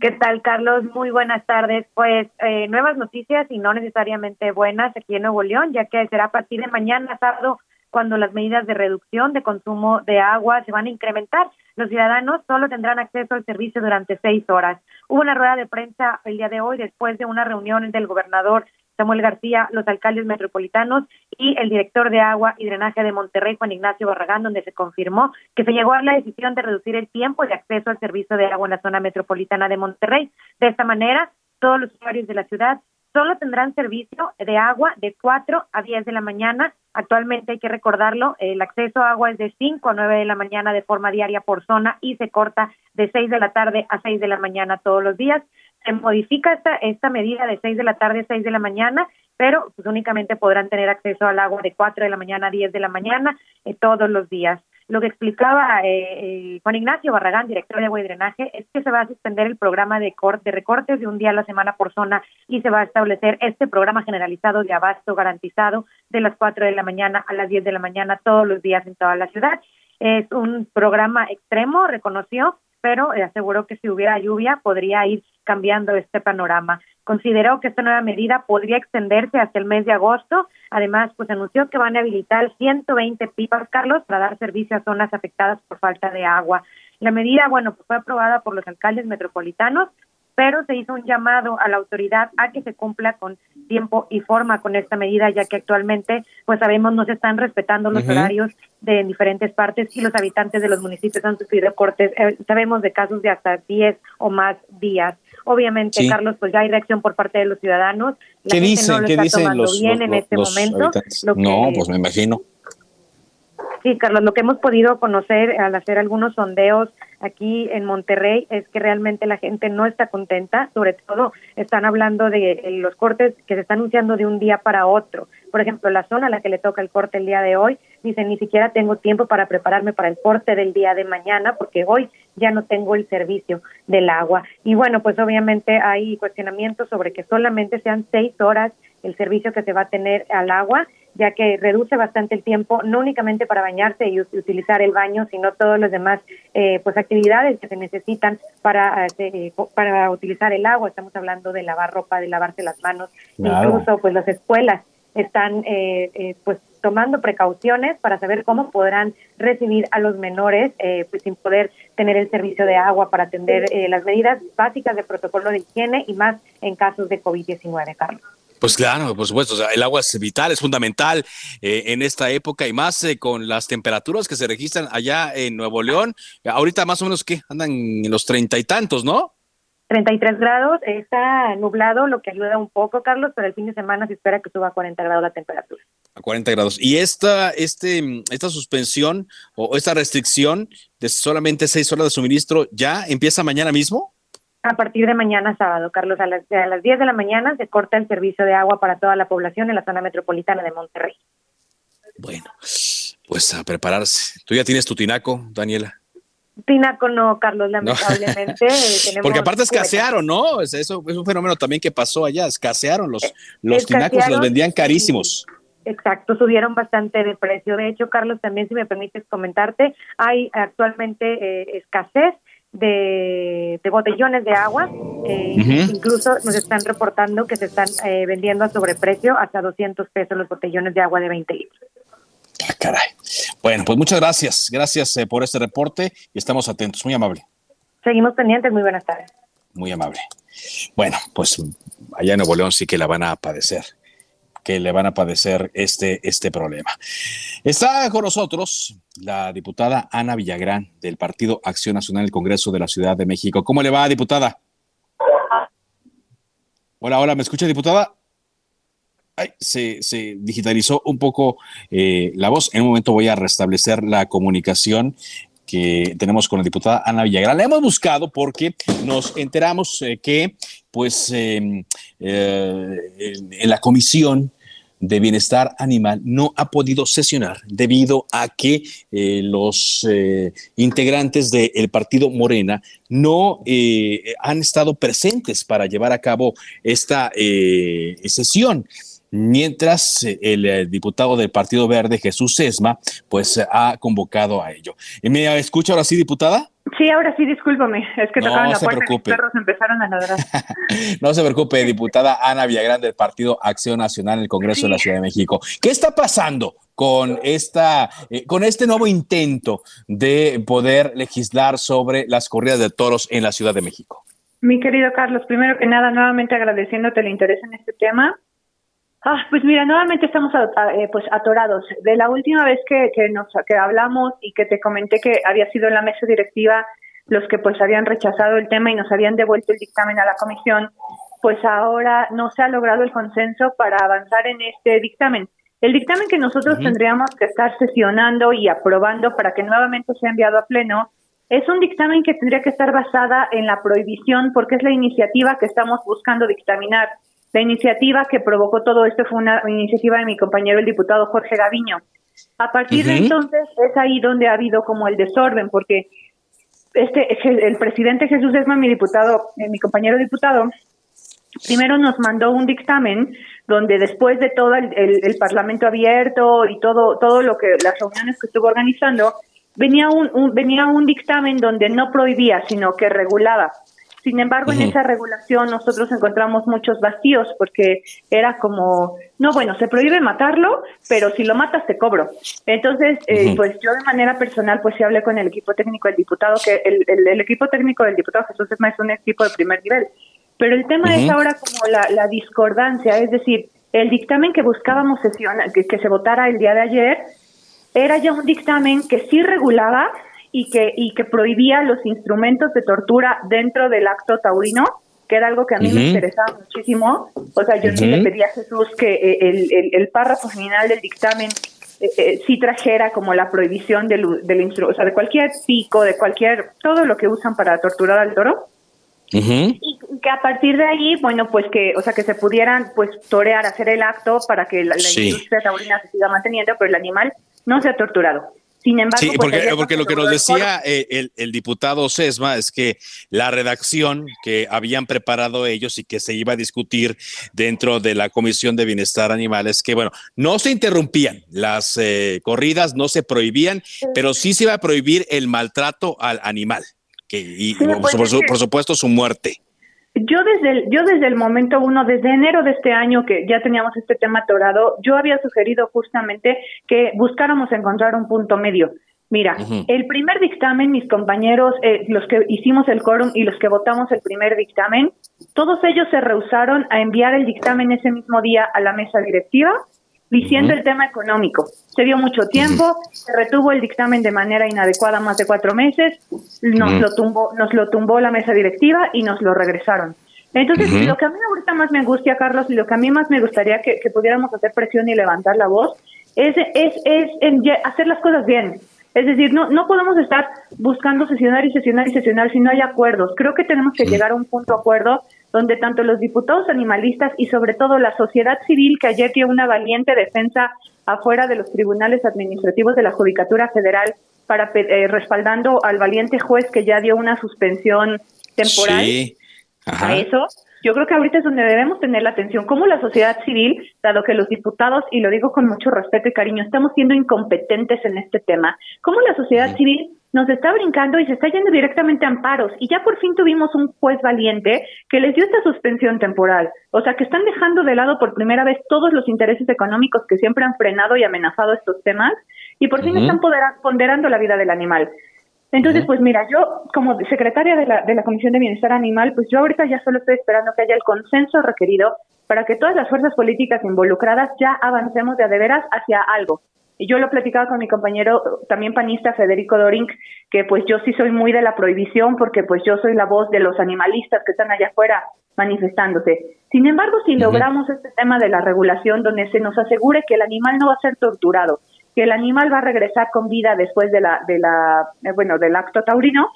¿Qué tal, Carlos? Muy buenas tardes. Pues eh, nuevas noticias y no necesariamente buenas aquí en Nuevo León, ya que será a partir de mañana sábado cuando las medidas de reducción de consumo de agua se van a incrementar. Los ciudadanos solo tendrán acceso al servicio durante seis horas. Hubo una rueda de prensa el día de hoy después de una reunión del gobernador Samuel García, los alcaldes metropolitanos y el director de agua y drenaje de Monterrey, Juan Ignacio Barragán, donde se confirmó que se llegó a la decisión de reducir el tiempo de acceso al servicio de agua en la zona metropolitana de Monterrey. De esta manera, todos los usuarios de la ciudad solo tendrán servicio de agua de 4 a 10 de la mañana. Actualmente hay que recordarlo, el acceso a agua es de 5 a 9 de la mañana de forma diaria por zona y se corta de 6 de la tarde a 6 de la mañana todos los días. Se modifica esta, esta medida de 6 de la tarde a 6 de la mañana, pero pues únicamente podrán tener acceso al agua de 4 de la mañana a 10 de la mañana eh, todos los días. Lo que explicaba eh, Juan Ignacio Barragán, director de agua y drenaje, es que se va a suspender el programa de, de recortes de un día a la semana por zona y se va a establecer este programa generalizado de abasto garantizado de las 4 de la mañana a las 10 de la mañana todos los días en toda la ciudad. Es un programa extremo, reconoció, pero aseguró que si hubiera lluvia podría ir cambiando este panorama. Consideró que esta nueva medida podría extenderse hasta el mes de agosto. Además, pues anunció que van a habilitar 120 pipas, Carlos, para dar servicio a zonas afectadas por falta de agua. La medida, bueno, pues fue aprobada por los alcaldes metropolitanos, pero se hizo un llamado a la autoridad a que se cumpla con tiempo y forma con esta medida, ya que actualmente, pues sabemos, no se están respetando los horarios de diferentes partes y los habitantes de los municipios han sufrido cortes. Eh, sabemos de casos de hasta 10 o más días. Obviamente, Carlos, pues ya hay reacción por parte de los ciudadanos. La ¿Qué dicen? No ¿Qué dicen los, bien en este momento. no, pues me imagino. Sí, Carlos, lo que hemos podido conocer al hacer algunos sondeos aquí en Monterrey es que realmente la gente no está contenta, sobre todo están hablando de los cortes que se están anunciando de un día para otro. Por ejemplo, la zona a la que le toca el corte el día de hoy, dice ni siquiera tengo tiempo para prepararme para el corte del día de mañana porque hoy ya no tengo el servicio del agua. Y bueno, pues obviamente hay cuestionamientos sobre que solamente sean seis horas el servicio que se va a tener al agua ya que reduce bastante el tiempo, no únicamente para bañarse y utilizar el baño, sino todas las demás eh, pues actividades que se necesitan para, eh, para utilizar el agua. Estamos hablando de lavar ropa, de lavarse las manos, incluso pues las escuelas están eh, pues tomando precauciones para saber cómo podrán recibir a los menores pues sin poder tener el servicio de agua para atender las medidas básicas de protocolo de higiene y más en casos de COVID-19, Carlos. Pues claro, por supuesto, el agua es vital, es fundamental eh, en esta época y más eh, con las temperaturas que se registran allá en Nuevo León. Ahorita más o menos que andan en los treinta y tantos, ¿no? 33 grados, está nublado, lo que ayuda un poco, Carlos, pero el fin de semana se espera que suba a 40 grados la temperatura. A 40 grados. ¿Y esta, este, esta suspensión o esta restricción de solamente seis horas de suministro ya empieza mañana mismo? A partir de mañana sábado, Carlos, a las, a las 10 de la mañana se corta el servicio de agua para toda la población en la zona metropolitana de Monterrey. Bueno, pues a prepararse. ¿Tú ya tienes tu tinaco, Daniela? Tinaco no, Carlos, lamentablemente. *laughs* Porque aparte escasearon, ¿no? eso es un fenómeno también que pasó allá, escasearon los, los tinacos, los vendían carísimos. Exacto, subieron bastante de precio. De hecho, Carlos, también si me permites comentarte, hay actualmente eh, escasez de, botellones de agua. Eh, incluso nos están reportando que se están eh, vendiendo a sobreprecio hasta 200 pesos los botellones de agua de 20 litros. Ah, caray. Bueno, pues muchas gracias. Gracias eh, por este reporte y estamos atentos. Muy amable. Seguimos pendientes. Muy buenas tardes. Muy amable. Bueno, pues allá en Nuevo León sí que la van a padecer que le van a padecer este, este problema. Está con nosotros la diputada Ana Villagrán del Partido Acción Nacional del Congreso de la Ciudad de México. ¿Cómo le va, diputada? Hola, hola, ¿me escucha, diputada? Ay, se, se, digitalizó un poco eh, la voz. En un momento voy a restablecer la comunicación que tenemos con la diputada Ana Villagrán. La hemos buscado porque nos enteramos eh, que, pues, em, eh, en, la comisión de bienestar animal no ha podido sesionar debido a que eh, los integrantes del partido Morena no han estado presentes para llevar a cabo esta sesión mientras eh, el, eh, diputado del Partido Verde, Jesús Sesma, pues ha convocado a ello. ¿Me escucha ahora sí, diputada? Sí, ahora sí, discúlpame, es que tocaron la puerta y los perros empezaron a ladrar. *laughs* no se preocupe, diputada Ana Villagrán del Partido Acción Nacional en el Congreso de la Ciudad de México. ¿Qué está pasando con esta, eh, con este nuevo intento de poder legislar sobre las corridas de toros en la Ciudad de México? Mi querido Carlos, primero que nada, nuevamente agradeciéndote el interés en este tema. Ah, pues mira, nuevamente estamos eh, pues atorados. De la última vez que, que nos que hablamos y que te comenté que había sido en la mesa directiva los que pues habían rechazado el tema y nos habían devuelto el dictamen a la comisión, pues ahora no se ha logrado el consenso para avanzar en este dictamen. El dictamen que nosotros tendríamos que estar sesionando y aprobando para que nuevamente sea enviado a pleno es un dictamen que tendría que estar basada en la prohibición porque es la iniciativa que estamos buscando dictaminar. La iniciativa que provocó todo esto fue una iniciativa de mi compañero el diputado Jorge Gaviño. A partir de entonces es ahí donde ha habido como el desorden, porque este el presidente Jesús Esma, mi diputado, eh, mi compañero diputado, primero nos mandó un dictamen donde después de todo el, el, Parlamento abierto y todo todo lo que las reuniones que estuvo organizando venía un venía un dictamen donde no prohibía sino que regulaba sin embargo, en esa regulación nosotros encontramos muchos vacíos porque era como, no, bueno, se prohíbe matarlo, pero si lo matas te cobro. Entonces, eh, pues yo de manera personal, pues sí hablé con el equipo técnico del diputado, que el, el, equipo técnico del diputado Jesús Esma es un equipo de primer nivel. Pero el tema es ahora como la, la, discordancia, es decir, el dictamen que buscábamos sesión, que, que se votara el día de ayer, era ya un dictamen que sí regulaba y que, y que prohibía los instrumentos de tortura dentro del acto taurino, que era algo que a mí me interesaba muchísimo. O sea, yo sí le pedí a Jesús que eh, el, el, párrafo final del dictamen eh, sí trajera como la prohibición del, del o sea, de cualquier pico, de cualquier, todo lo que usan para torturar al toro. Y que a partir de ahí, bueno, pues que, o sea, que se pudieran, pues, torear, hacer el acto para que la, industria taurina se siga manteniendo, pero el animal no se ha torturado. Sin embargo, sí, pues, porque, porque lo que nos decía eh, el, el, diputado Sesma es que la redacción que habían preparado ellos y que se iba a discutir dentro de la Comisión de Bienestar Animal es que, bueno, no se interrumpían las eh, corridas, no se prohibían, pero sí se iba a prohibir el maltrato al animal que, y, por, supuesto su muerte. Yo desde el, yo desde el momento uno, desde enero de este año que ya teníamos este tema atorado, yo había sugerido justamente que buscáramos encontrar un punto medio. Mira, el primer dictamen, mis compañeros, eh, los que hicimos el quórum y los que votamos el primer dictamen, todos ellos se rehusaron a enviar el dictamen ese mismo día a la mesa directiva diciendo el tema económico. Se dio mucho tiempo, se retuvo el dictamen de manera inadecuada más de cuatro meses, nos lo tumbó, nos lo tumbó la mesa directiva y nos lo regresaron. Entonces, lo que a mí ahorita más me angustia, Carlos, y lo que a mí más me gustaría que, pudiéramos hacer presión y levantar la voz, es, es, es hacer las cosas bien. Es decir, no, no podemos estar buscando sesionar y sesionar y sesionar si no hay acuerdos. Creo que tenemos que llegar a un punto de acuerdo donde tanto los diputados animalistas y sobre todo la sociedad civil, que ayer dio una valiente defensa afuera de los tribunales administrativos de la Judicatura Federal, para eh, respaldando al valiente juez que ya dio una suspensión temporal a eso, yo creo que ahorita es donde debemos tener la atención, como la sociedad civil, dado que los diputados, y lo digo con mucho respeto y cariño, estamos siendo incompetentes en este tema, cómo la sociedad civil nos está brincando y se está yendo directamente a amparos. Y ya por fin tuvimos un juez valiente que les dio esta suspensión temporal. O sea, que están dejando de lado por primera vez todos los intereses económicos que siempre han frenado y amenazado estos temas y por fin están ponderando la vida del animal. Entonces, pues mira, yo como secretaria de la, de la Comisión de Bienestar Animal, pues yo ahorita ya solo estoy esperando que haya el consenso requerido para que todas las fuerzas políticas involucradas ya avancemos de a de veras hacia algo. Y yo lo he platicado con mi compañero también panista Federico Dorink, que pues yo sí soy muy de la prohibición porque pues yo soy la voz de los animalistas que están allá afuera manifestándose. Sin embargo, si logramos este tema de la regulación donde se nos asegure que el animal no va a ser torturado, que el animal va a regresar con vida después de la, de la, eh, bueno, del acto taurino,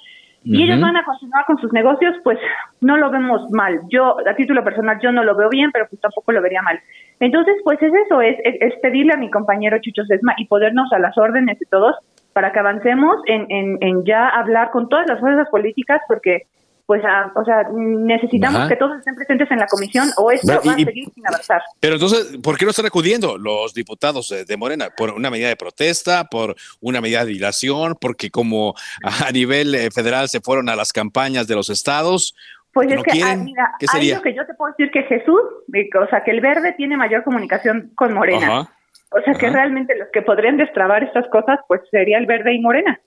y ellos van a continuar con sus negocios, pues no lo vemos mal. Yo, a título personal, yo no lo veo bien, pero pues tampoco lo vería mal. Entonces, pues es eso, es, es, pedirle a mi compañero Chucho Sesma y podernos a las órdenes de todos para que avancemos en, en, en ya hablar con todas las fuerzas políticas, porque pues, o sea, necesitamos que todos estén presentes en la comisión o esto va a seguir sin avanzar. Pero entonces, ¿por qué no están acudiendo los diputados de Morena? ¿Por una medida de protesta? ¿Por una medida de dilación? ¿Porque como a nivel eh, federal se fueron a las campañas de los estados? Pues es que, ah, mira, hay lo que yo te puedo decir que Jesús, o sea, que el verde tiene mayor comunicación con Morena. O sea, que realmente los que podrían destrabar estas cosas, pues sería el verde y Morena.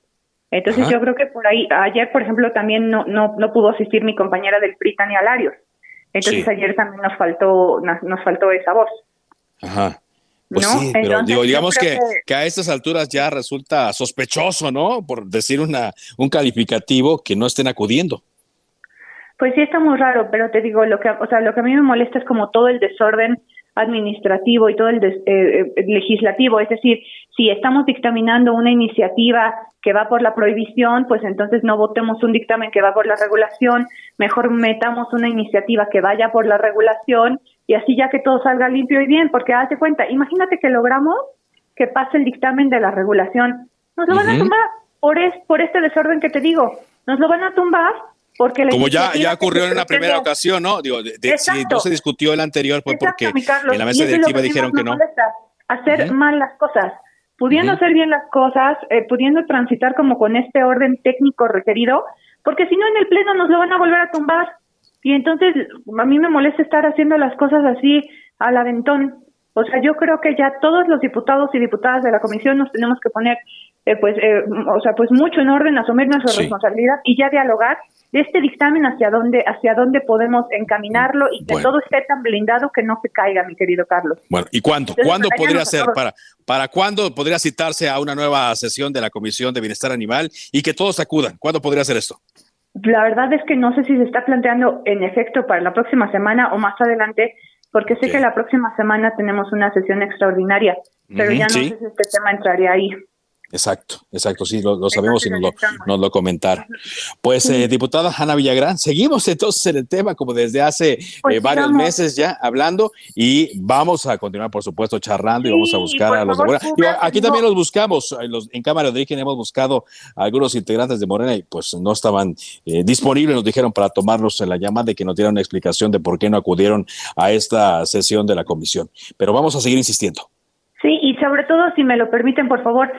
Entonces yo creo que por ahí, ayer por ejemplo también no, no, no pudo asistir mi compañera del PRI, Tania Alarios. Entonces ayer también nos faltó, nos, faltó esa voz. Ajá. Pues sí, pero digo, digamos que, que, a estas alturas ya resulta sospechoso, ¿no? Por decir una, un calificativo que no estén acudiendo. Pues sí está muy raro, pero te digo, lo que, o sea, lo que a mí me molesta es como todo el desorden administrativo y todo el eh, eh, legislativo, es decir, si estamos dictaminando una iniciativa que va por la prohibición, pues entonces no votemos un dictamen que va por la regulación, mejor metamos una iniciativa que vaya por la regulación y así ya que todo salga limpio y bien, porque hazte cuenta, imagínate que logramos que pase el dictamen de la regulación, nos lo van a tumbar por, es, por este desorden que te digo, nos lo van a tumbar porque Como ya, ya ocurrió en la primera ocasión, ¿no? Digo, si no se discutió el anterior fue porque en la mesa directiva dijeron que no. hacer mal las cosas pudiendo hacer bien las cosas, eh, pudiendo transitar como con este orden técnico requerido, porque si no en el pleno nos lo van a volver a tumbar. Y entonces a mí me molesta estar haciendo las cosas así al aventón. O sea, yo creo que ya todos los diputados y diputadas de la comisión nos tenemos que poner, eh, pues, eh, o sea, pues mucho en orden, asumir nuestra responsabilidad y ya dialogar de este dictamen hacia dónde, hacia dónde podemos encaminarlo y que todo esté tan blindado que no se caiga, mi querido Carlos. Bueno, ¿y cuándo? ¿Cuándo podría ser? Para, ¿Para cuándo podría citarse a una nueva sesión de la Comisión de Bienestar Animal y que todos acudan? ¿Cuándo podría ser esto? La verdad es que no sé si se está planteando en efecto para la próxima semana o más adelante, porque sé que la próxima semana tenemos una sesión extraordinaria, pero ya no sé si este tema entraría ahí. Exacto, exacto, sí, lo, sabemos y nos lo, nos lo, comentaron. Pues, eh, diputada Ana Villagrán, seguimos entonces en el tema como desde hace pues eh, varios meses ya hablando y vamos a continuar, por supuesto, charlando y vamos a buscar a los de Morena. aquí también los buscamos, en, los, en Cámara de Origen hemos buscado a algunos integrantes de Morena y pues no estaban eh, disponibles, nos dijeron para tomarlos en la llamada y que nos dieran una explicación de por qué no acudieron a esta sesión de la comisión. Pero vamos a seguir insistiendo. Sí, y sobre todo, si me lo permiten, por favor,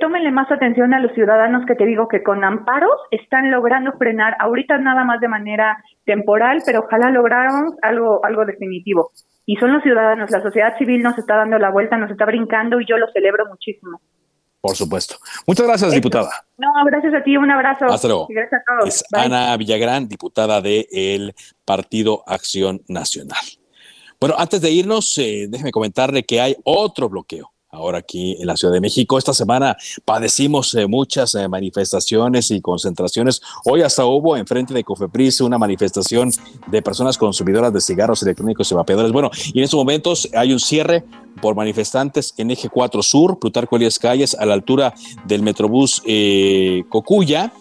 tómenle más atención a los ciudadanos que te digo que con amparos están logrando frenar, ahorita nada más de manera temporal, pero ojalá lográramos algo, algo definitivo. Y son los ciudadanos, la sociedad civil nos está dando la vuelta, nos está brincando y yo lo celebro muchísimo. Por supuesto. Muchas gracias, diputada. No, gracias a ti, un abrazo. Hasta luego. gracias a todos. Es Ana Villagrán, diputada del Partido Acción Nacional. Bueno, antes de irnos, eh, déjeme comentarle que hay otro bloqueo ahora aquí en la Ciudad de México. Esta semana padecimos eh, muchas eh, manifestaciones y concentraciones. Hoy hasta hubo enfrente de Cofepris una manifestación de personas consumidoras de cigarros electrónicos y vapeadores. Bueno, y en estos momentos hay un cierre por manifestantes en Eje 4 Sur, Plutarco Elías Calles, a la altura del Metrobús eh, Cocuya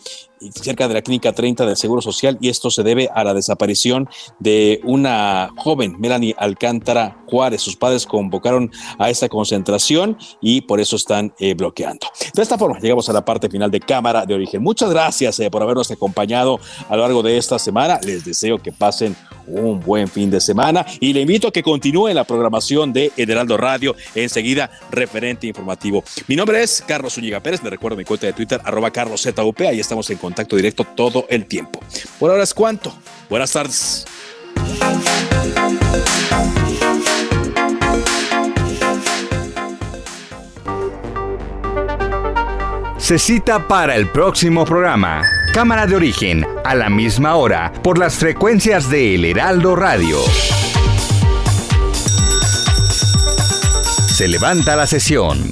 cerca de la clínica 30 del Seguro Social y esto se debe a la desaparición de una joven, Melanie Alcántara Juárez. Sus padres convocaron a esta concentración y por eso están eh, bloqueando. De esta forma llegamos a la parte final de Cámara de Origen. Muchas gracias eh, por habernos acompañado a lo largo de esta semana. Les deseo que pasen un buen fin de semana y le invito a que continúe la programación de Heraldo Radio. Enseguida, referente informativo. Mi nombre es Carlos Zúñiga Pérez. Me recuerdo mi cuenta de Twitter, arroba carloszup. Ahí estamos en contacto directo todo el tiempo. Por ahora es cuanto. Buenas tardes. Se cita para el próximo programa. Cámara de origen, a la misma hora, por las frecuencias de El Heraldo Radio. Se levanta la sesión.